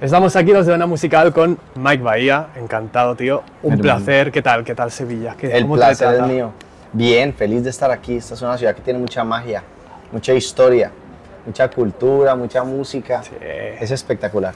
Estamos aquí los de una musical con Mike Bahía, encantado tío, un Hermano. placer, ¿qué tal? ¿Qué tal Sevilla? ¿Qué, El cómo te placer es mío. Bien, feliz de estar aquí. Esta es una ciudad que tiene mucha magia, mucha historia, mucha cultura, mucha música. Sí. Es espectacular.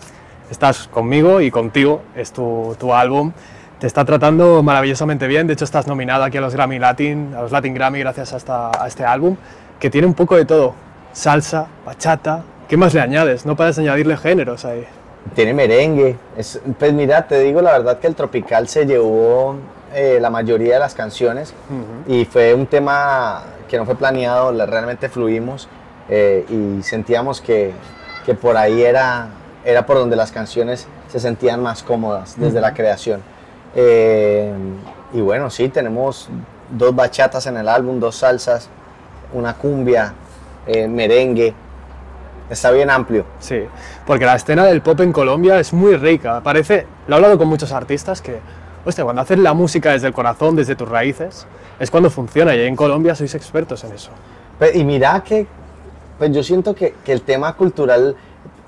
Estás conmigo y contigo, es tu, tu álbum, te está tratando maravillosamente bien, de hecho estás nominado aquí a los Grammy Latin, a los Latin Grammy gracias a, esta- a este álbum, que tiene un poco de todo, salsa, bachata, ¿qué más le añades? No puedes añadirle géneros ahí. Tiene merengue. Es- pues mira, te digo la verdad que el tropical se llevó eh, la mayoría de las canciones y fue un tema que no fue planeado, la- realmente fluimos eh, y sentíamos que, que por ahí era, era por donde las canciones se sentían más cómodas desde la creación. Eh, y bueno, sí, tenemos dos bachatas en el álbum, dos salsas, una cumbia, merengue. Está bien amplio. Sí, porque la escena del pop en Colombia es muy rica. Parece, lo he hablado con muchos artistas que, hostia, cuando haces la música desde el corazón, desde tus raíces, es cuando funciona. Y en Colombia sois expertos en eso. Pe- Y mira que, pues yo siento que, que el tema cultural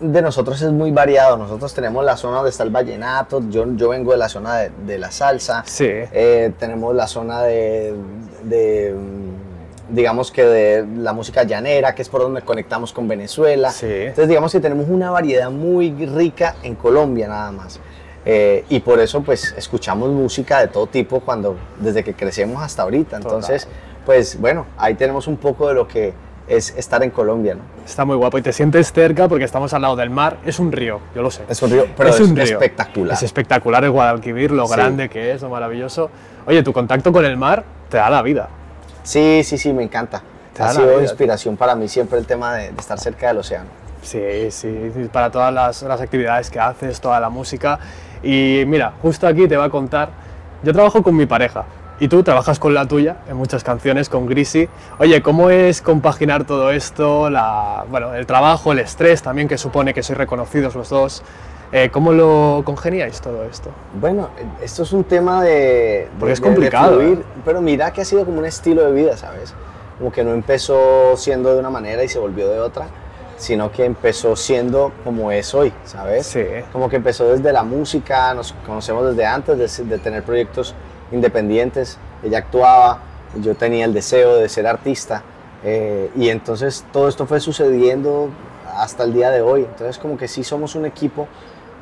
de nosotros es muy variado. Nosotros tenemos la zona donde está el vallenato, yo, yo vengo de la zona de, de la salsa, Sí. eh, tenemos la zona de, de, digamos que de la música llanera, que es por donde conectamos con Venezuela. Sí. Entonces digamos que tenemos una variedad muy rica en Colombia nada más. Eh, y por eso pues escuchamos música de todo tipo cuando desde que crecemos hasta ahorita. Entonces, pues bueno, ahí tenemos un poco de lo que es estar en Colombia, ¿no? Está muy guapo y te sientes cerca porque estamos al lado del mar. Es un río, yo lo sé. Es un río, pero es, un río. espectacular. Es espectacular el Guadalquivir, lo Sí. grande que es, lo maravilloso. Oye, tu contacto con el mar te da la vida. Sí, sí, sí, me encanta. Ha sido inspiración para mí siempre el tema de, de estar cerca del océano. Sí, sí, sí, para todas las, las actividades que haces, toda la música. Y mira, justo aquí te va a contar, yo trabajo con mi pareja y tú trabajas con la tuya en muchas canciones, con Grisi. Oye, ¿cómo es compaginar todo esto? La, bueno, el trabajo, el estrés también que supone que sois reconocidos los dos. Eh, ¿Cómo lo congeniáis todo esto? Bueno, esto es un tema de... de- Porque es de- de complicado, fluir, ¿eh? pero mira que ha sido como un estilo de vida, ¿sabes? Como que no empezó siendo de una manera y se volvió de otra, sino que empezó siendo como es hoy, ¿sabes? Sí. Como que empezó desde la música, nos conocemos desde antes de, de tener proyectos independientes. Ella actuaba, yo tenía el deseo de ser artista. eh, y entonces todo esto fue sucediendo hasta el día de hoy. Entonces como que sí somos un equipo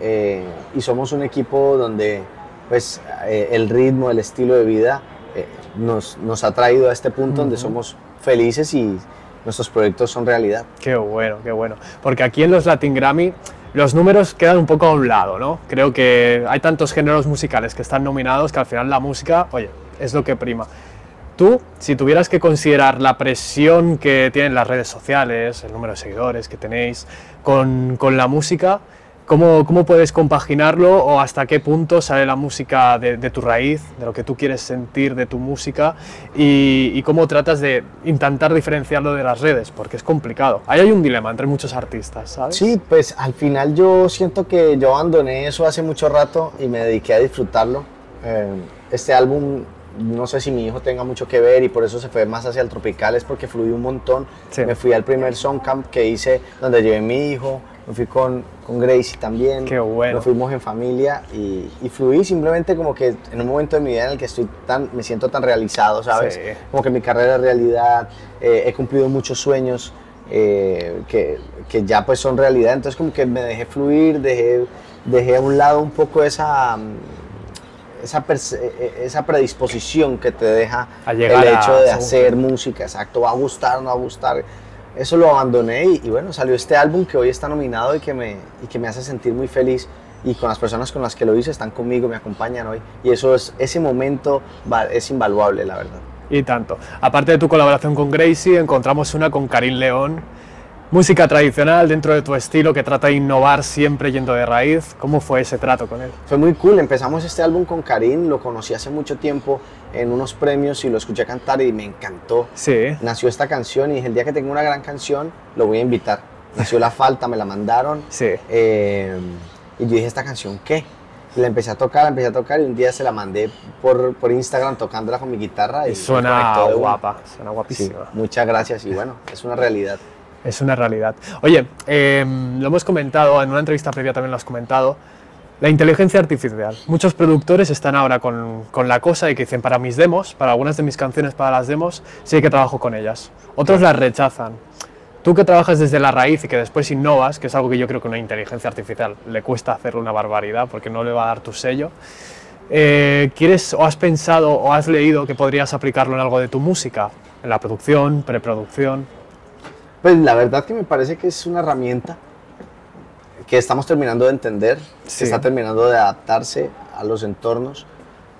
eh, y somos un equipo donde pues eh, el ritmo, el estilo de vida eh, nos, nos ha traído a este punto donde Ujú. somos felices y nuestros proyectos son realidad. Qué bueno, qué bueno. Porque aquí en los Latin Grammy los números quedan un poco a un lado, ¿no? Creo que hay tantos géneros musicales que están nominados que al final la música, oye, es lo que prima. Tú, si tuvieras que considerar la presión que tienen las redes sociales, el número de seguidores que tenéis con, con la música, ¿cómo, ¿cómo puedes compaginarlo o hasta qué punto sale la música de, de tu raíz, de lo que tú quieres sentir de tu música y, y cómo tratas de intentar diferenciarlo de las redes? Porque es complicado. Ahí hay un dilema entre muchos artistas, ¿sabes? Sí, pues al final yo siento que yo abandoné eso hace mucho rato y me dediqué a disfrutarlo. Eh, este álbum, no sé si mi hijo tenga mucho que ver y por eso se fue más hacia el tropical, es porque fluí un montón. Sí. Me fui al primer song camp que hice donde llevé a mi hijo, me fui con, con Gracie también. Qué bueno. Nos fuimos en familia y, y fluí simplemente como que en un momento de mi vida en el que estoy tan, me siento tan realizado, ¿sabes? Sí. Como que mi carrera es realidad, eh, he cumplido muchos sueños eh, que, que ya pues son realidad, entonces como que me dejé fluir, dejé, dejé a un lado un poco esa, mm, esa, perse- eh, esa predisposición que te deja A el hecho de hacer música, exacto, va a gustar, no va a gustar. Eso lo abandoné y, bueno, salió este álbum que hoy está nominado y que, me, y que me hace sentir muy feliz y con las personas con las que lo hice están conmigo, me acompañan hoy y eso es, ese momento es invaluable, la verdad. Y tanto. Aparte de tu colaboración con Gracie, encontramos una con Karim León. Música tradicional dentro de tu estilo que trata de innovar siempre yendo de raíz. ¿Cómo fue ese trato con él? Fue muy cool, empezamos este álbum con Karim, lo conocí hace mucho tiempo en unos premios y lo escuché cantar y me encantó. Sí. Nació esta canción y dije, el día que tenga una gran canción, lo voy a invitar. Nació La Falta, me la mandaron. Sí. eh, y yo dije, ¿esta canción qué? La empecé a tocar, la empecé a tocar y un día se la mandé por, por Instagram tocándola con mi guitarra. Y, Y suena guapa, suena Sí, guapísima. muchas gracias y bueno, es una realidad. Es una realidad. Oye, eh, lo hemos comentado, en una entrevista previa también lo has comentado, la inteligencia artificial. Muchos productores están ahora con, con, la cosa de que dicen, para mis demos, para algunas de mis canciones, para las demos, sí que trabajo con ellas. Otros las rechazan. Tú que trabajas desde la raíz y que después innovas, que es algo que yo creo que una inteligencia artificial le cuesta hacer una barbaridad porque no le va a dar tu sello, eh, ¿quieres o has pensado o has leído que podrías aplicarlo en algo de tu música? En la producción, preproducción. Pues la verdad que me parece que es una herramienta que estamos terminando de entender, Sí. que está terminando de adaptarse a los entornos,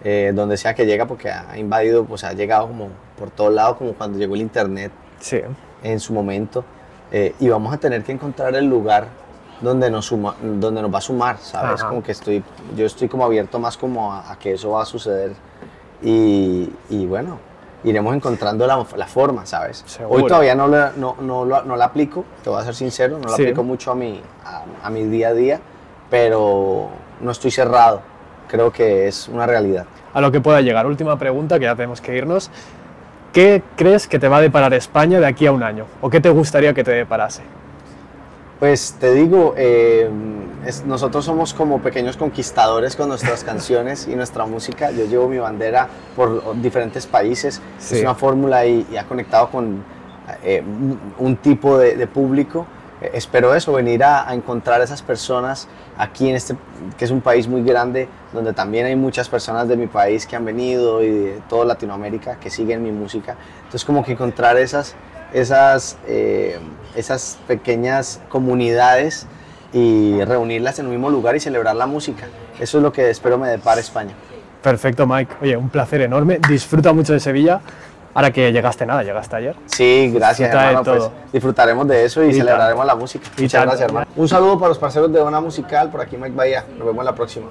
eh, donde sea que llega, porque ha invadido, pues ha llegado como por todo lado, como cuando llegó el internet Sí. en su momento, eh, y vamos a tener que encontrar el lugar donde nos, suma- donde nos va a sumar, ¿sabes? Ajá. Como que estoy, yo estoy como abierto más como a, a que eso va a suceder, y, y bueno, iremos encontrando la, la forma, ¿sabes? Seguro. Hoy todavía no, la- no, no, no la aplico, te voy a ser sincero, no la Sí. aplico mucho a mi, a, a mi día a día, pero no estoy cerrado, creo que es una realidad. A lo que pueda llegar. Última pregunta, que ya tenemos que irnos. ¿Qué crees que te va a deparar España de aquí a un año? ¿O qué te gustaría que te deparase? Pues te digo, eh, es- nosotros somos como pequeños conquistadores con nuestras canciones y nuestra música. Yo llevo mi bandera por diferentes países. Sí. Es una fórmula y, y ha conectado con eh, un- tipo de, de público. Eh, espero eso, venir a, a encontrar esas personas aquí en este, que es un país muy grande, donde también hay muchas personas de mi país que han venido y de toda Latinoamérica que siguen mi música. Entonces como que encontrar esas, esas, eh, esas pequeñas comunidades y reunirlas en un mismo lugar y celebrar la música. Eso es lo que espero me depara España. Perfecto, Mike. Oye, un placer enorme. Disfruta mucho de Sevilla. Ahora que llegaste nada, llegaste ayer. Sí, gracias Disfruta de hermano. Pues, disfrutaremos de eso y, Y celebraremos la música. Y Muchas gracias hermano. Un saludo para los parceros de Ona Musical, por aquí Mike Bahía. Nos vemos la próxima.